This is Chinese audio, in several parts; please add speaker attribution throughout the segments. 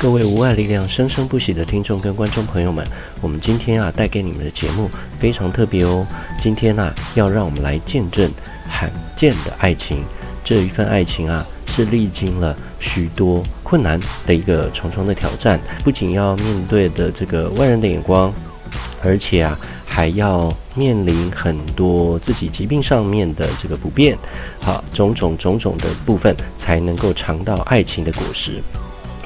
Speaker 1: 各位无爱力量生生不息的听众跟观众朋友们，我们今天啊带给你们的节目非常特别哦。今天啊要让我们来见证罕见的爱情，这一份爱情啊是历经了许多困难的一个重重的挑战，不仅要面对的这个外人的眼光，而且啊。还要面临很多自己疾病上面的这个不便，好，种种种种的部分才能够尝到爱情的果实。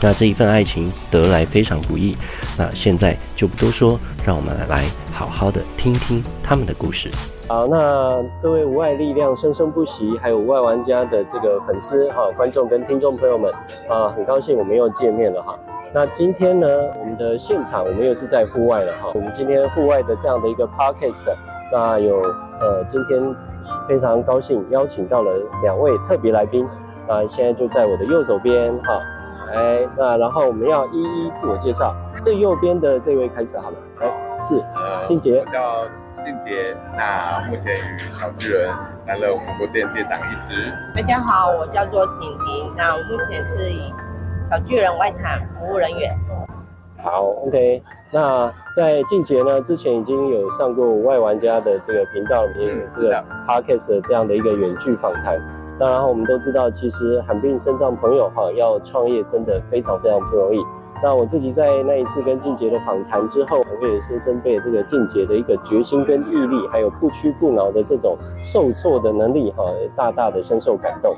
Speaker 1: 那这一份爱情得来非常不易。那现在就不多说，让我们来好好的听听他们的故事。好，那各位无碍力量生生不息，还有无碍玩家的这个粉丝哈、观众跟听众朋友们啊，很高兴我们又见面了哈。那今天呢，我们的现场我们又是在户外了哈。我们今天户外的这样的一个 podcast，那有呃，今天非常高兴邀请到了两位特别来宾，啊，现在就在我的右手边哈。来，那然后我们要一一自我介绍。最右边的这位开始好了，来，是静杰，
Speaker 2: 我叫静杰，那目前与小巨人担任火锅店店长一职。
Speaker 3: 大家好，我叫做婷婷，那我目前是以。小巨人外场服务人员，
Speaker 1: 好，OK。那在静杰呢，之前已经有上过外玩家的这个频道里面，这个 Podcast 的这样的一个远距访谈。当然我们都知道，其实罕病身障朋友哈，要创业真的非常非常不容易。那我自己在那一次跟静杰的访谈之后，我也深深被这个静杰的一个决心跟毅力，还有不屈不挠的这种受挫的能力哈，大大的深受感动。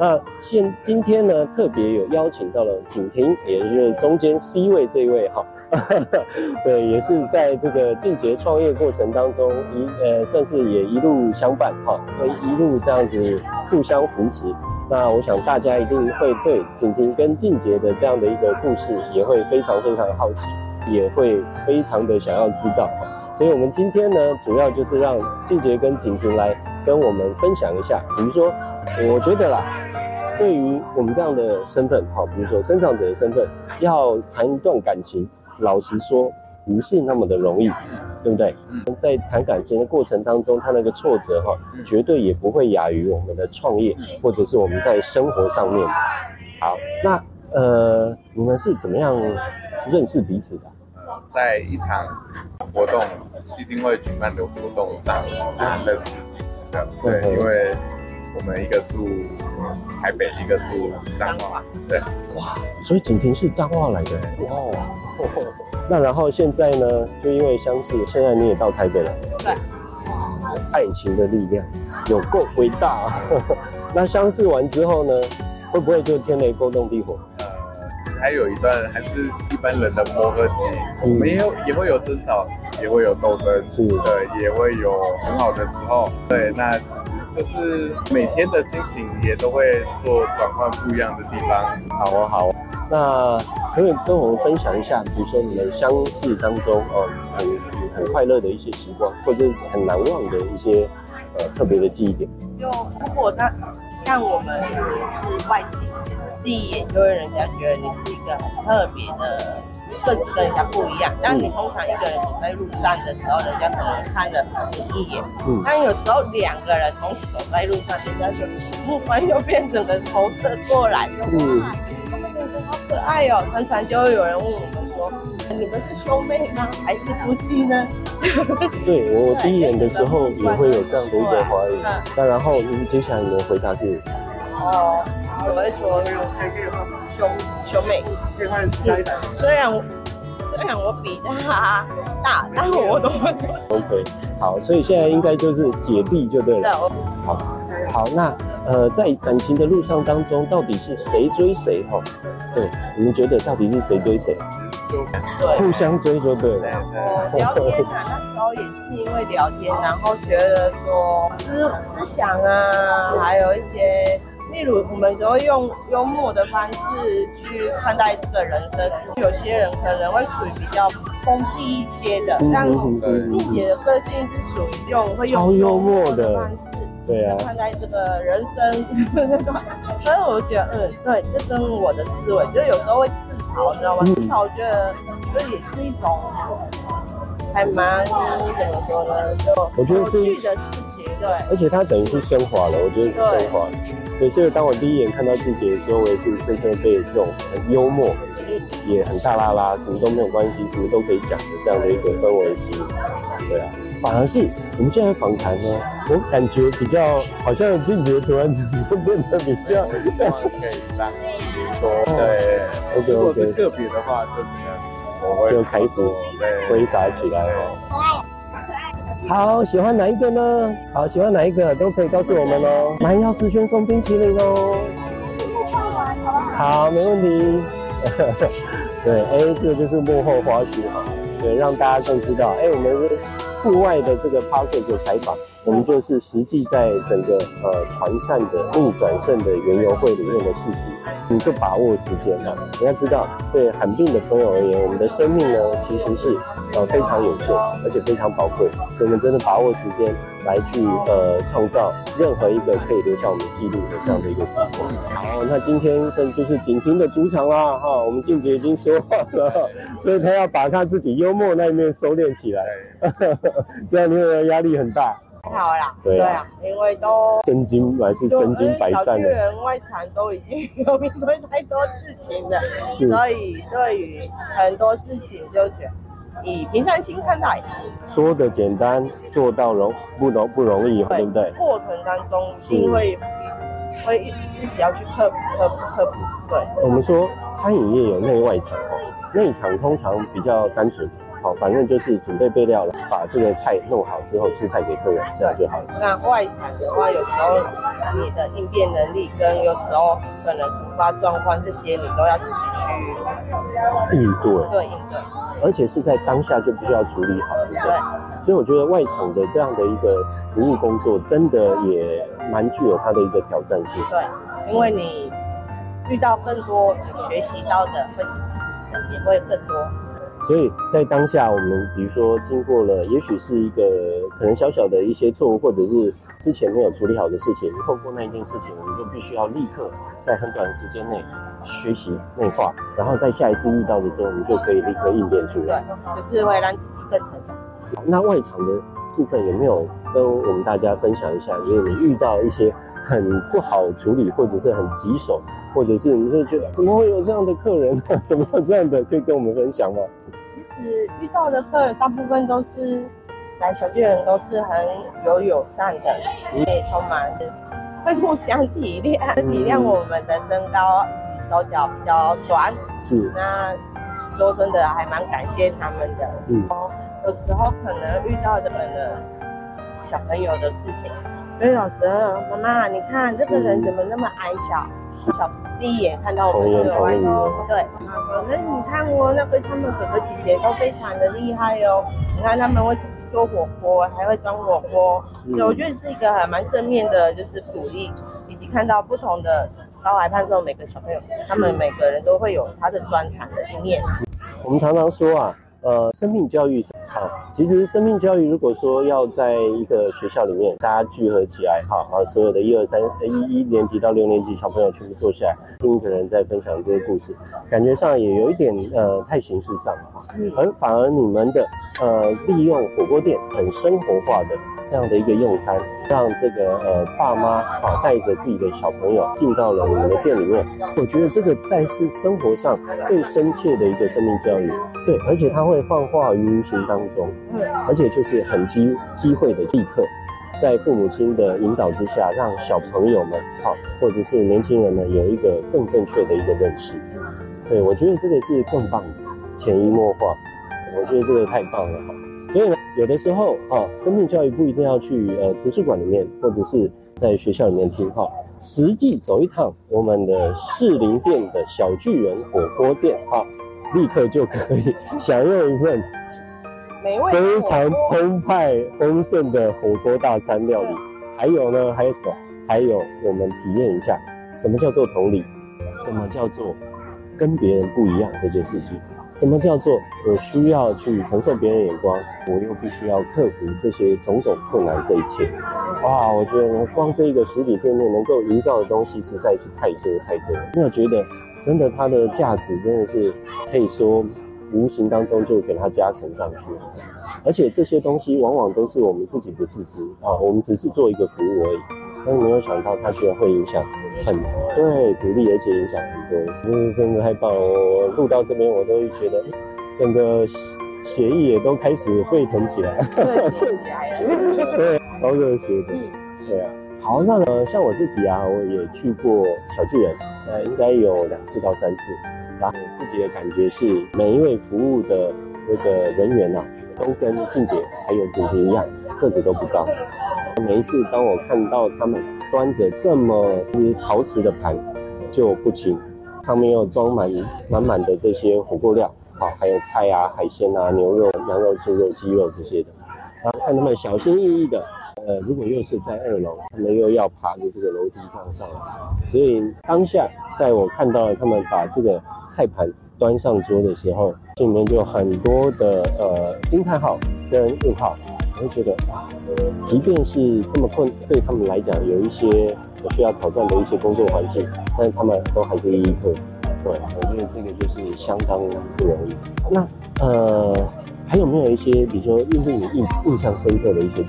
Speaker 1: 那现今天呢，特别有邀请到了景婷，也就是中间 C 位这一位哈，对，也是在这个静杰创业过程当中一呃，算是也一路相伴哈，会一路这样子互相扶持。那我想大家一定会对景婷跟静杰的这样的一个故事也会非常非常好奇，也会非常的想要知道。所以我们今天呢，主要就是让静杰跟景婷来跟我们分享一下，比如说，我觉得啦。对于我们这样的身份，哈，比如说生长者的身份，要谈一段感情，老实说不是那么的容易，对不对？在谈感情的过程当中，他那个挫折，哈，绝对也不会亚于我们的创业，或者是我们在生活上面。好，那呃，你们是怎么样认识彼此的？
Speaker 2: 在一场活动，基金会举办的活动上，认识彼此的。对，因为。我们一个住台北，一个住彰化，对，
Speaker 1: 哇，所以景婷是彰化来的，哇，那然后现在呢，就因为相识，现在你也到台北了，
Speaker 3: 对，
Speaker 1: 哇，爱情的力量有够伟大啊！那相识完之后呢，会不会就天雷勾动地火？
Speaker 2: 呃，还有一段还是一般人的磨合期，我们也有也会有争吵，也会有斗争，是的，也会有很好的时候，对，那其实。就是每天的心情也都会做转换不一样的地方。
Speaker 1: 好啊，好啊。那可以跟我们分享一下，比如说你们相识当中哦，很很快乐的一些时光，或者是很难忘的一些呃特别的记忆点。
Speaker 3: 就如果他像我们是外形，第一眼就会人家觉得你是一个很特别的。个子跟人家不一样，但你通常一个人走在路上的时候，人家可能看了你一眼。嗯。但有时候两个人同时走在路上，人家就目光就变成了投射过来。嗯。他们两个好可爱哦，常常就会有人问我们说：“你们是兄妹吗？还是夫妻呢？”
Speaker 1: 对，我第一眼的时候也会有这样的一个怀疑。那然后你接下来你的回答是？
Speaker 3: 哦，我会说兄兄妹，虽然虽然我比他大，但我都会说
Speaker 1: OK。好，所以现在应该就是姐弟就对了。好，好，那呃，在感情的路上当中，到底是谁追谁？哈，对，你们觉得到底是谁追谁？对互相追就对了。
Speaker 3: 我聊天啊，那时候也是因为聊天，然后觉得说思思想啊，还有一些。例如，我们只会用幽默的方式去看待这个人生。有些人可能会属于比较封闭一些的，但静姐的个性是属于用会用幽默的方式，对啊，看待这个人生。所以我觉得，嗯，对，这跟我的思维，就有时候会自嘲，你知道吗？自嘲，我觉得这也是一种还蛮怎么说呢？就我觉得是的事情。对，
Speaker 1: 而且它等于是升华了，我觉得是升华。对，所以当我第一眼看到静姐的时候，我也是深深被这种很幽默，也很大拉拉，什么都没有关系，什么都可以讲的这样的一个氛围吸引。对啊，反而是我们现在访谈呢，我感觉比较好像静姐突然之间变得比较可以让
Speaker 2: 多对，OK OK。如果是个别的话，就可能我会
Speaker 1: 就开始挥洒起来哦。好，喜欢哪一个呢？好，喜欢哪一个都可以告诉我们哦。蛮腰十圈送冰淇淋哦。好，没问题。对，哎，这个就是幕后花絮哈。对，让大家更知道，哎，我们是户外的这个 podcast 采访。我们就是实际在整个呃船上的逆转胜的园游会里面的事迹，你就把握时间哈。你要知道，对罕病的朋友而言，我们的生命呢其实是呃非常有限，而且非常宝贵，所以我们真的把握时间来去呃创造任何一个可以留下我们记录的这样的一个时光。好，那今天是就是景婷的主场啦哈，我们静姐已经说话了，所以她要把她自己幽默那一面收敛起来，这样你会压力很大。
Speaker 3: 还好啦，对啊，因为都
Speaker 1: 身经还是身经百战的，
Speaker 3: 人外场都已经 有面对太多事情了，所以对于很多事情就觉得以平常心看待。
Speaker 1: 说的简单，做到容不容不容易，对不对？
Speaker 3: 过程当中一定会会自己要去克服克服克服。对，
Speaker 1: 我们说餐饮业有内外场哦，内场通常比较单纯。好，反正就是准备备料了，把这个菜弄好之后出菜给客人，这样就好了。
Speaker 3: 那外场的话，有时候你的应变能力跟有时候可能突发状况这些，你都要自己去
Speaker 1: 应对。
Speaker 3: 对，应对。
Speaker 1: 而且是在当下就必须要处理好，对不对？
Speaker 3: 对。
Speaker 1: 所以我觉得外场的这样的一个服务工作，真的也蛮具有它的一个挑战性。
Speaker 3: 对，因为你遇到更多，学习到的会是自己的，也会更多。
Speaker 1: 所以在当下，我们比如说经过了，也许是一个可能小小的一些错误，或者是之前没有处理好的事情，透过那一件事情，我们就必须要立刻在很短的时间内学习内化，然后在下一次遇到的时候，我们就可以立刻应变出来。
Speaker 3: 对，就是会让自己更成长。
Speaker 1: 那外场的部分有没有跟我们大家分享一下？因为你遇到一些很不好处理，或者是很棘手，或者是你会觉得怎么会有这样的客人呢？有没有这样的可以跟我们分享吗？
Speaker 3: 其实遇到的客人大部分都是来小巨人，都是很有友善的，也充满会互相体谅，体谅我们的身高手脚比较短。
Speaker 1: 是，
Speaker 3: 那说真的还蛮感谢他们的。嗯，有时候可能遇到的可能小朋友的事情，所以老师妈妈，你看这个人怎么那么矮小？小第一眼看到我们这个外头，对，妈妈说：“那你看哦那个他们哥哥姐姐都非常的厉害哦，你看他们会自己做火锅，还会端火锅，嗯、所以我觉得是一个还蛮正面的，就是鼓励，以及看到不同的高矮胖瘦每个小朋友，他们每个人都会有他的专长的一面。
Speaker 1: 我们常常说啊。呃，生命教育好，其实生命教育如果说要在一个学校里面，大家聚合起来，哈，啊，所有的一二三一一年级到六年级小朋友全部坐下来，听一个人在分享这个故事，感觉上也有一点呃太形式上了哈，而反而你们的呃利用火锅店很生活化的。这样的一个用餐，让这个呃爸妈啊带着自己的小朋友进到了我们的店里面，我觉得这个在是生活上最深切的一个生命教育，对，而且它会幻化于无形当中，嗯，而且就是很机机会的立刻，在父母亲的引导之下，让小朋友们好，或者是年轻人呢有一个更正确的一个认识，对，我觉得这个是更棒的，潜移默化，我觉得这个太棒了哈。所以呢，有的时候啊，生命教育不一定要去呃图书馆里面，或者是在学校里面听哈，实际走一趟我们的士林店的小巨人火锅店啊，立刻就可以享用一份非常澎湃丰盛的火锅大餐料理。还有呢，还有什么？还有我们体验一下什么叫做同理，什么叫做跟别人不一样这件事情。什么叫做我需要去承受别人眼光，我又必须要克服这些种种困难？这一切，哇！我觉得光这一个实体店面能够营造的东西实在是太多太多了。那我觉得真的它的价值真的是可以说无形当中就给它加成上去。而且这些东西往往都是我们自己不自知啊，我们只是做一个服务而已，但是没有想到它居然会影响很多，对，鼓励而且影响很多，真是真的太棒了！我录到这边我都会觉得整个血液也都开始沸腾起来，对，对，超热血的，对啊。好，那呢，像我自己啊，我也去过小巨人，呃，应该有两次到三次，然后自己的感觉是每一位服务的那个人员啊。都跟静姐还有景婷一样，个子都不高。每一次当我看到他们端着这么只陶瓷的盘，就不轻，上面又装满满满的这些火锅料，好，还有菜啊、海鲜啊、牛肉、羊肉、猪肉、鸡肉这些的。然后看他们小心翼翼的，呃，如果又是在二楼，他们又要爬着这个楼梯上上来，所以当下在我看到了他们把这个菜盘。端上桌的时候，心里面就有很多的呃惊叹号跟问号，我会觉得哇，即便是这么困，对他们来讲有一些需要挑战的一些工作环境，但是他们都还是一一克服。对，我觉得这个就是相当不容易。那呃，还有没有一些，比如说印度你印印象深刻的一些？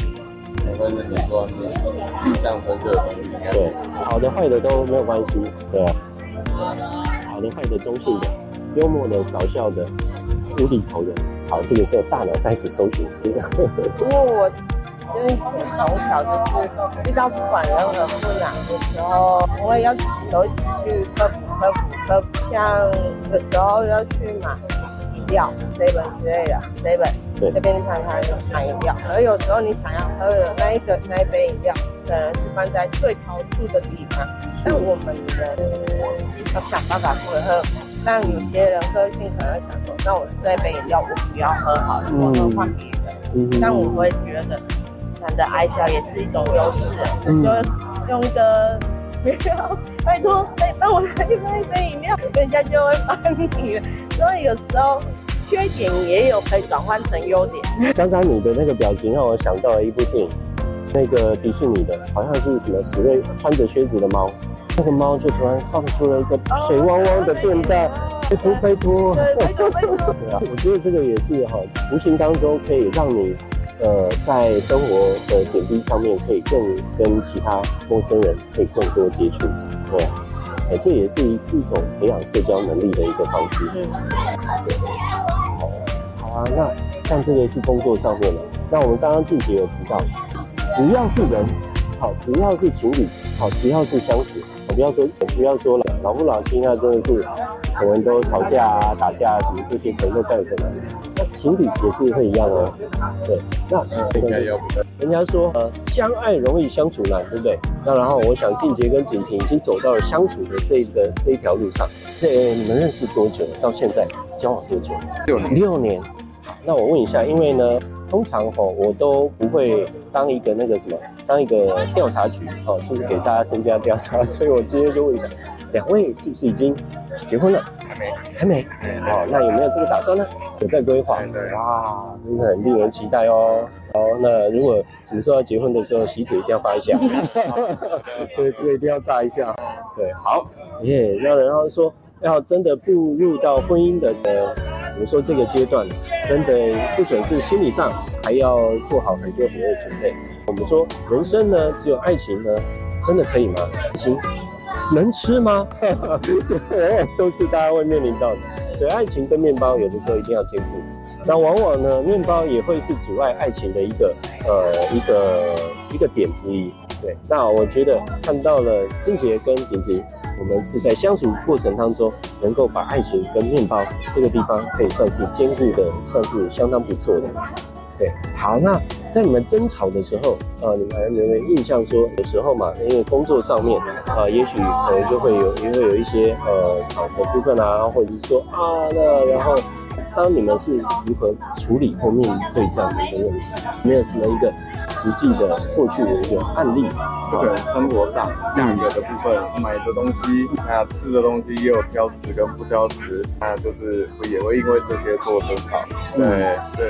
Speaker 2: 我跟你说，印象深刻的东西，
Speaker 1: 对，好的坏的都没有关系，对，好的坏的中性的。幽默的、搞笑的、无厘头的，好，这个时候大脑开始搜寻。因为
Speaker 3: 我就是从小就是遇到不管任何困难的时候，我也要自己都一起去克服、克服、克服。像有时候要去买饮料，seven 之类的，seven 这边看看买饮料。而有时候你想要喝的那一个那一杯饮料，可能是放在最高处的地方，但我们人要想办法会喝。但有些人个性可能想说，那我这杯饮料我不要喝好了，我喝换别的。嗯、但我会觉得，男的爱笑也是一种优势，嗯、就用一个 不要，拜托，可以帮我来一杯饮料，人家就会帮你了。所以有时候缺点也有可以转换成优点。
Speaker 1: 刚刚你的那个表情让我想到了一部电影，那个迪士尼的，好像是什么史瑞穿着靴子的猫。那个猫就突然放出了一个水汪汪的便袋，拜托拜托，拜托拜托。对啊，我觉得这个也是哈，无形当中可以让你，呃，在生活的点滴上面可以更跟其他陌生人可以更多接触，对，哎，这也是一一种培养社交能力的一个方式。嗯。好啊，那像这个是工作上面的，那我们刚刚静姐有提到，只要是人，好，只要是情侣，好，只要是相处。我不要说，我不要说了，老夫老妻那真的是，可能都吵架啊、打架啊什么这些，可能都在有可能。那情侣也是会一样哦。对，那应该要。人家说呃，相爱容易相处难，对不对？那然后我想静杰跟景婷已经走到了相处的这一个这一条路上。这你们认识多久？到现在交往多久？
Speaker 2: 六年。
Speaker 1: 六年。好，那我问一下，因为呢，通常吼我都不会当一个那个什么。当一个调查局哦，就是给大家身家调查，所以我今天就问一下，两位是不是已经结婚了？
Speaker 2: 还没，
Speaker 1: 还没。哦，那有没有这个打算呢？有在规划。对，哇，真的很令人期待哦。好，那如果什么时候要结婚的时候，喜帖一定要发一下。对，这个一定要炸一下。对，好。耶，那然后说要真的步入到婚姻的我，说这个阶段，真的不只是心理上，还要做好很多很多的准备。我们说人生呢，只有爱情呢，真的可以吗？行，能吃吗？都是大家会面临到的。所以爱情跟面包有的时候一定要兼顾。那往往呢，面包也会是阻碍爱情的一个呃一个一个点之一。对，那我觉得看到了静姐跟婷婷，我们是在相处过程当中，能够把爱情跟面包这个地方可以算是兼顾的，算是相当不错的。对，好，那在你们争吵的时候，呃，你们还有没有印象说，有时候嘛，因为工作上面，呃，也许可能就会有，也会有一些呃吵的部分啊，或者是说啊，那然后，当你们是如何处理或面对这样的一个问题？没有什么一个实际的过去的一个案例？
Speaker 2: 就可能生活上价格的部分，买的东西，那吃的东西也有挑食跟不挑食，那就是也会因为这些做争吵。对对。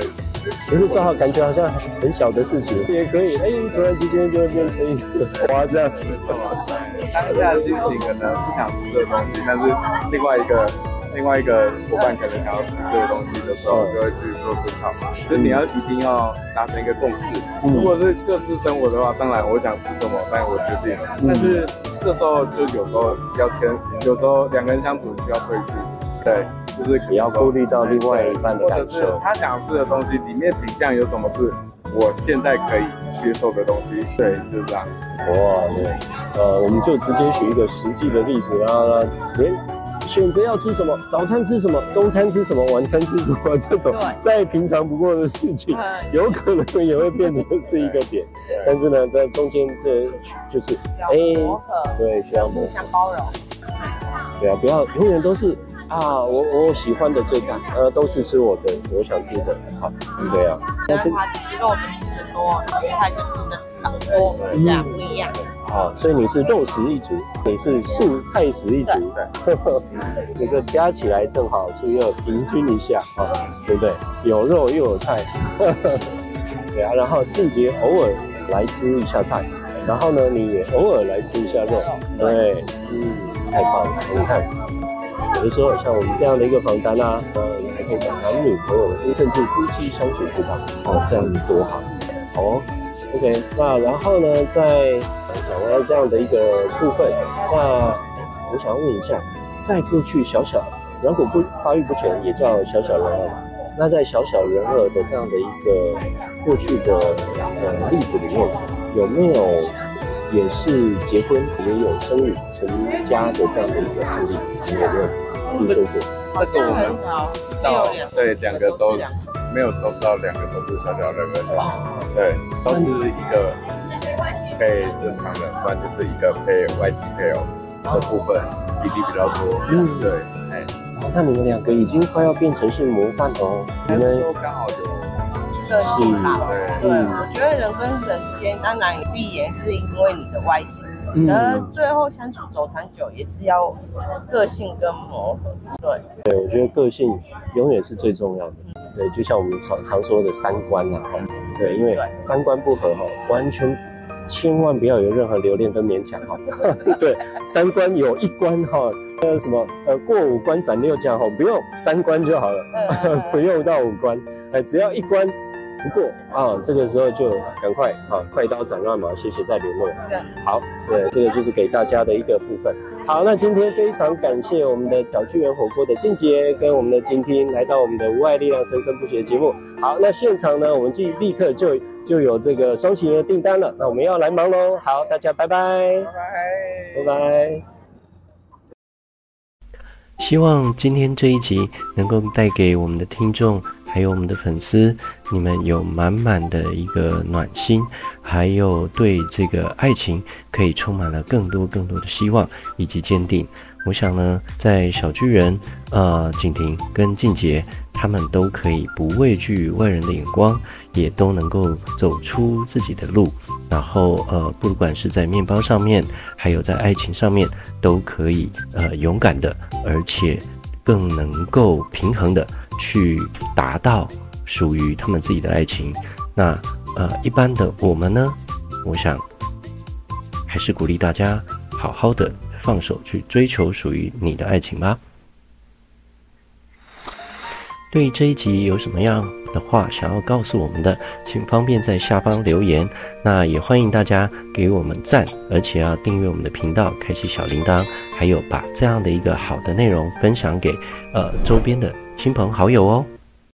Speaker 1: 有的时候感觉好像很小的事情也可以，哎，突然之间就会变成一个哇这样子。
Speaker 2: 当下的心情可能不想吃的东西，但是另外一个另外一个伙伴可能想要吃这个东西的时候，就会去做争吵嘛。就你要一定要达成一个共识。如果是各自生活的话，当然我想吃什么，但我决定。但是这时候就有时候要签，有时候两个人相处需要对峙。对，就是
Speaker 1: 也要顾虑到另外一半的感受。或者是
Speaker 2: 他想吃的东西里面品项有什么是我现在可以接受的东西？对，就是这样。
Speaker 1: 哇，对，呃，我们就直接举一个实际的例子，然后呢，连选择要吃什么，早餐吃什么，中餐吃什么，晚餐吃什么，这种再平常不过的事情，有可能也会变成是一个点。但是呢，在中间的就是哎，对，需要互
Speaker 3: 相包容。
Speaker 1: 对啊，不要永远都是。啊，我我喜欢的最大，呃，都是吃我的，我想吃的，好，对啊。
Speaker 3: 那这他肉我们吃的多，菜就吃的少，多这样不一样。
Speaker 1: 好，所以你是肉食一族，你是素菜食一族对，这个加起来正好就要平均一下，啊，对不对？有肉又有菜，对啊。然后静杰偶尔来吃一下菜，然后呢，你也偶尔来吃一下肉，对，嗯，太棒了，你看。有的时候，像我们这样的一个访谈啊，呃，你还可以讲男女朋友，甚至夫妻相处之道，哦，这样子多好，哦，OK，那然后呢，在讲完这样的一个部分，那我想要问一下，在过去小小软骨不发育不全，也叫小小人儿嘛，那在小小人儿的这样的一个过去的呃例子里面，有没有也是结婚也有生育成家的这样的一个案例？有没有？听说过这个我们知道，
Speaker 2: 对，两个都没有都知道，两个都是小小人儿的，对，都是一个配正常的，不然就是一个配外籍配偶的部分比例比较多，嗯，对，哎，
Speaker 1: 那你们两个已经快要变成是模范哦，
Speaker 2: 你们都刚好有
Speaker 3: 个性吧，对，我觉得人跟人之间当然也必然是因为你的外形。而最后相处走长久也是要个性跟磨合，对。
Speaker 1: 对，我觉得个性永远是最重要的。对，就像我们常常说的三观啊，对，因为三观不合哈，完全千万不要有任何留恋跟勉强哈。对，三关有一关哈，呃什么呃过五关斩六将哈，不用三关就好了，不用到五关，哎，只要一关。不过啊，这个时候就赶快啊，快刀斩乱麻，谢谢再联络。对，好，对，这个就是给大家的一个部分。好，那今天非常感谢我们的小聚人火锅的静杰跟我们的金听来到我们的无爱力量生生不息的节目。好，那现场呢，我们就立刻就就有这个双喜的订单了。那我们要来忙喽。好，大家拜拜，拜拜，拜拜。希望今天这一集能够带给我们的听众。还有我们的粉丝，你们有满满的一个暖心，还有对这个爱情可以充满了更多更多的希望以及坚定。我想呢，在小巨人、呃景婷跟静杰，他们都可以不畏惧外人的眼光，也都能够走出自己的路。然后呃，不管是在面包上面，还有在爱情上面，都可以呃勇敢的，而且更能够平衡的。去达到属于他们自己的爱情，那呃，一般的我们呢，我想还是鼓励大家好好的放手去追求属于你的爱情吧。对这一集有什么样的话想要告诉我们的，请方便在下方留言。那也欢迎大家给我们赞，而且要订阅我们的频道，开启小铃铛，还有把这样的一个好的内容分享给呃周边的亲朋好友哦。